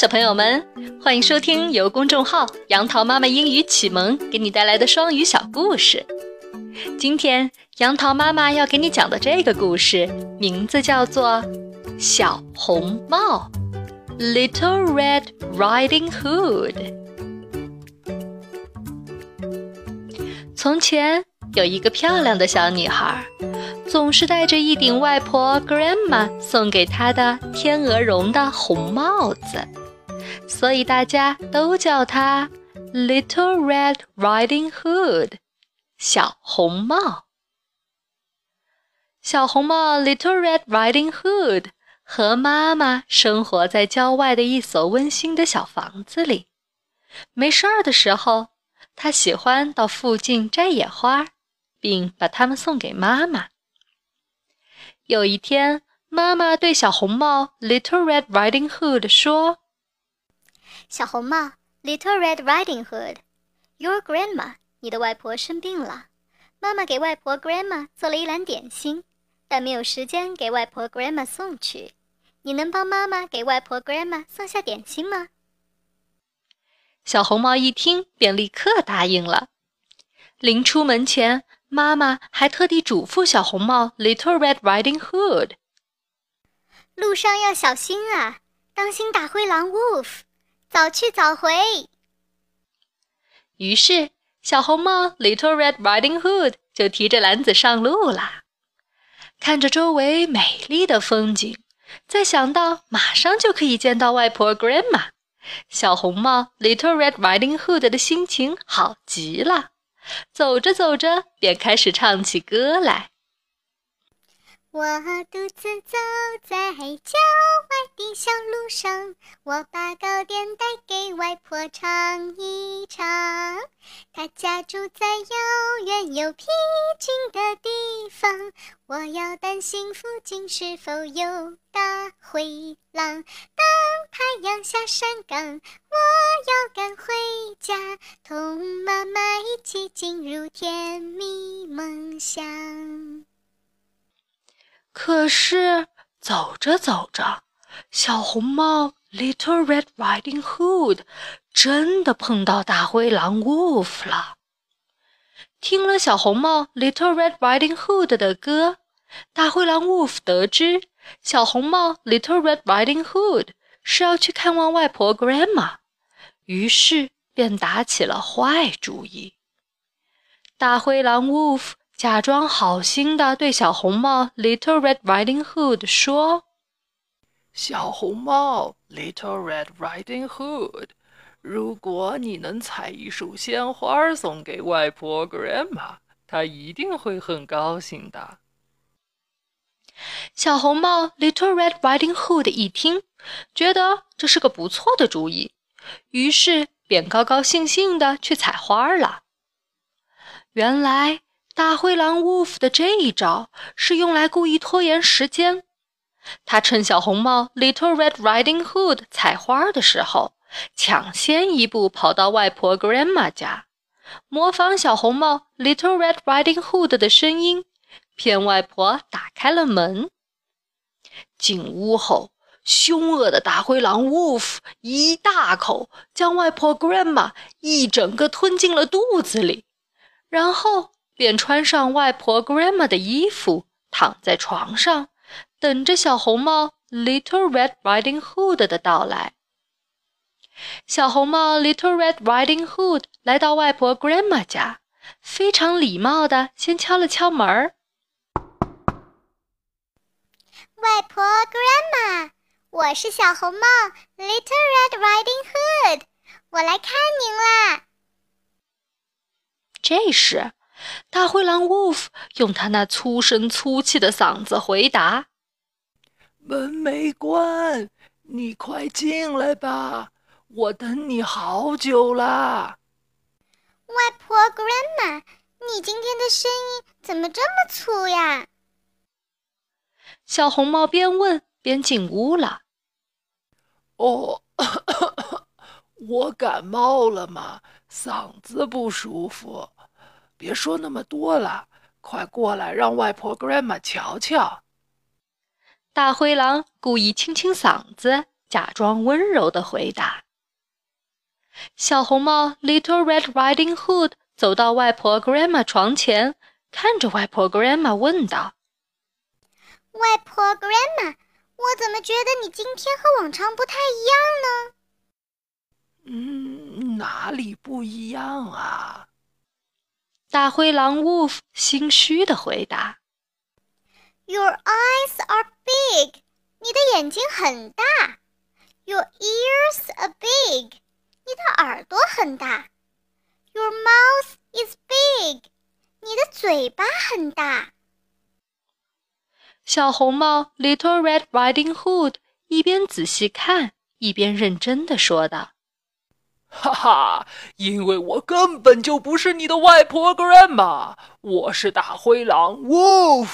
小朋友们，欢迎收听由公众号“杨桃妈妈英语启蒙”给你带来的双语小故事。今天，杨桃妈妈要给你讲的这个故事，名字叫做《小红帽》（Little Red Riding Hood）。从前有一个漂亮的小女孩。总是戴着一顶外婆 Grandma 送给她的天鹅绒的红帽子，所以大家都叫她 Little Red Riding Hood，小红帽。小红帽 Little Red Riding Hood 和妈妈生活在郊外的一所温馨的小房子里。没事儿的时候，他喜欢到附近摘野花，并把它们送给妈妈。有一天，妈妈对小红帽 Little Red Riding Hood 说：“小红帽 Little Red Riding Hood，Your grandma，你的外婆生病了。妈妈给外婆 Grandma 做了一篮点心，但没有时间给外婆 Grandma 送去。你能帮妈妈给外婆 Grandma 送下点心吗？”小红帽一听，便立刻答应了。临出门前。妈妈还特地嘱咐小红帽 Little Red Riding Hood：“ 路上要小心啊，当心大灰狼 Wolf，早去早回。”于是，小红帽 Little Red Riding Hood 就提着篮子上路啦。看着周围美丽的风景，再想到马上就可以见到外婆 Grandma，小红帽 Little Red Riding Hood 的心情好极了。走着走着，便开始唱起歌来。我独自走在郊外的小路上，我把糕点带给外婆尝一尝。她家住在遥远又僻静的地方，我要担心附近是否有大灰狼。当太阳下山岗，我要赶回家，同妈妈一起进入甜蜜梦乡。可是走着走着，小红帽 Little Red Riding Hood 真的碰到大灰狼 Wolf 了。听了小红帽 Little Red Riding Hood 的歌，大灰狼 Wolf 得知小红帽 Little Red Riding Hood 是要去看望外婆 Grandma，于是便打起了坏主意。大灰狼 Wolf。假装好心的对小红帽 Little Red Riding Hood 说：“小红帽 Little Red Riding Hood，如果你能采一束鲜花送给外婆 Grandma，她一定会很高兴的。”小红帽 Little Red Riding Hood 一听，觉得这是个不错的主意，于是便高高兴兴的去采花了。原来。大灰狼 Wolf 的这一招是用来故意拖延时间。他趁小红帽 Little Red Riding Hood 采花的时候，抢先一步跑到外婆 Grandma 家，模仿小红帽 Little Red Riding Hood 的声音，骗外婆打开了门。进屋后，凶恶的大灰狼 Wolf 一大口将外婆 Grandma 一整个吞进了肚子里，然后。便穿上外婆 Grandma 的衣服，躺在床上，等着小红帽 Little Red Riding Hood 的到来。小红帽 Little Red Riding Hood 来到外婆 Grandma 家，非常礼貌的先敲了敲门儿。外婆 Grandma，我是小红帽 Little Red Riding Hood，我来看您啦。这时。大灰狼 Wolf 用他那粗声粗气的嗓子回答：“门没关，你快进来吧，我等你好久啦。”外婆 Grandma，你今天的声音怎么这么粗呀？小红帽边问边进屋了。哦，我感冒了嘛，嗓子不舒服。别说那么多了，快过来让外婆 Grandma 瞧瞧。大灰狼故意清清嗓子，假装温柔的回答。小红帽 Little Red Riding Hood 走到外婆 Grandma 床前，看着外婆 Grandma 问道：“外婆 Grandma，我怎么觉得你今天和往常不太一样呢？”“嗯，哪里不一样啊？”大灰狼 Wolf 心虚的回答。“Your eyes are big，你的眼睛很大。Your ears are big。”你的耳朵很大，Your mouth is big。你的嘴巴很大。小红帽 Little Red Riding Hood 一边仔细看，一边认真的说道：“哈哈，因为我根本就不是你的外婆 Grandma，我是大灰狼 Wolf。”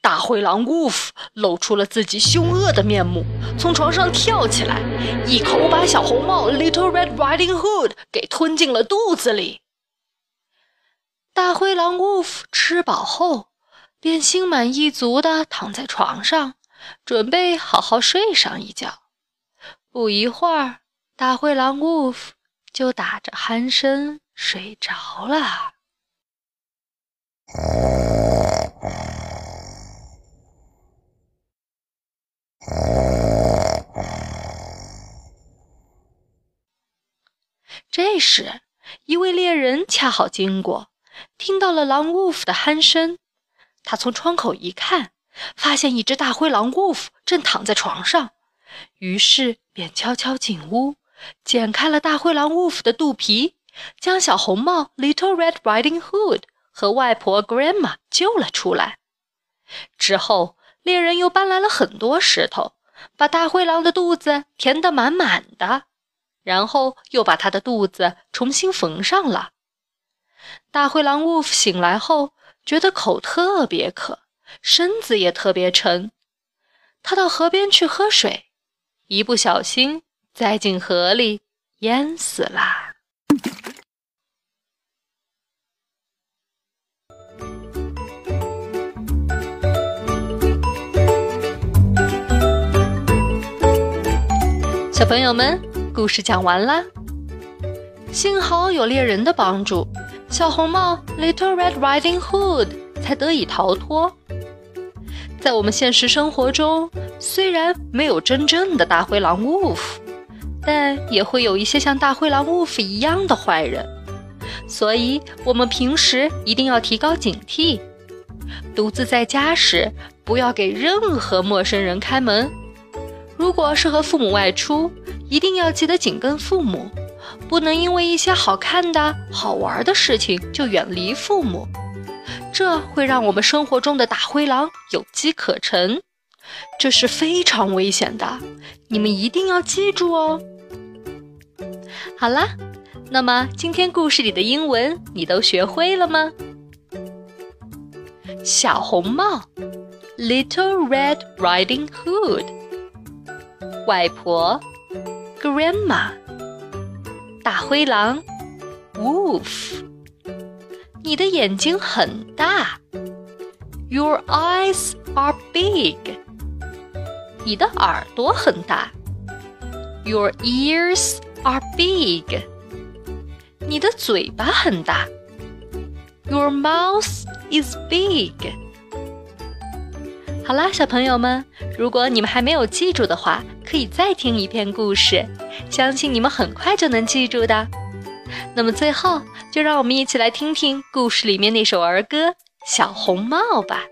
大灰狼 Wolf 露出了自己凶恶的面目，从床上跳起来，一口把小红帽 Little Red Riding Hood 给吞进了肚子里。大灰狼 Wolf 吃饱后，便心满意足地躺在床上，准备好好睡上一觉。不一会儿，大灰狼 Wolf 就打着鼾声睡着了。这时，一位猎人恰好经过，听到了狼 Wolf 的鼾声。他从窗口一看，发现一只大灰狼 Wolf 正躺在床上，于是便悄悄进屋，剪开了大灰狼 Wolf 的肚皮，将小红帽 Little Red Riding Hood 和外婆 Grandma 救了出来。之后，猎人又搬来了很多石头。把大灰狼的肚子填得满满的，然后又把他的肚子重新缝上了。大灰狼 Wolf 醒来后，觉得口特别渴，身子也特别沉。他到河边去喝水，一不小心栽进河里，淹死了。小朋友们，故事讲完啦。幸好有猎人的帮助，小红帽 Little Red Riding Hood 才得以逃脱。在我们现实生活中，虽然没有真正的大灰狼 Wolf，但也会有一些像大灰狼 Wolf 一样的坏人，所以我们平时一定要提高警惕。独自在家时，不要给任何陌生人开门。如果是和父母外出，一定要记得紧跟父母，不能因为一些好看的好玩的事情就远离父母，这会让我们生活中的大灰狼有机可乘，这是非常危险的，你们一定要记住哦。好啦，那么今天故事里的英文你都学会了吗？小红帽，Little Red Riding Hood。外婆，Grandma，大灰狼，Wolf，你的眼睛很大，Your eyes are big，你的耳朵很大，Your ears are big，你的嘴巴很大，Your mouth is big。好啦，小朋友们，如果你们还没有记住的话，可以再听一遍故事，相信你们很快就能记住的。那么最后，就让我们一起来听听故事里面那首儿歌《小红帽》吧。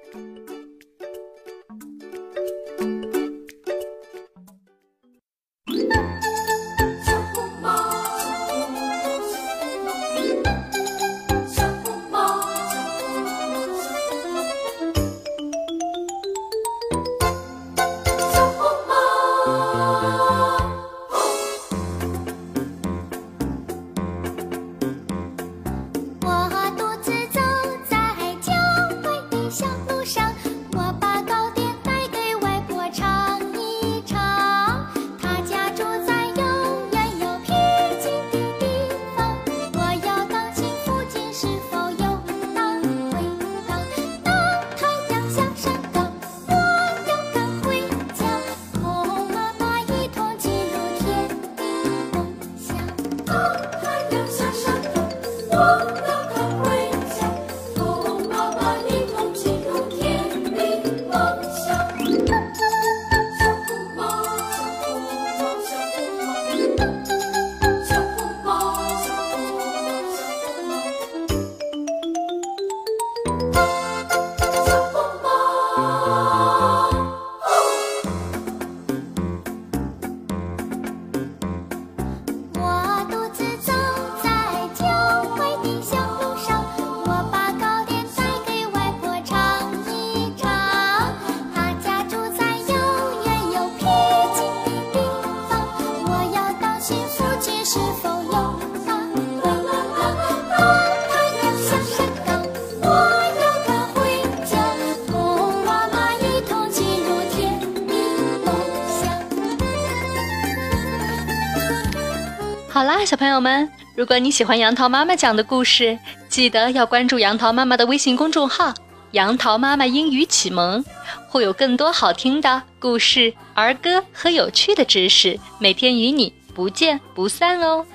好啦，小朋友们，如果你喜欢杨桃妈妈讲的故事，记得要关注杨桃妈妈的微信公众号“杨桃妈妈英语启蒙”，会有更多好听的故事、儿歌和有趣的知识，每天与你不见不散哦。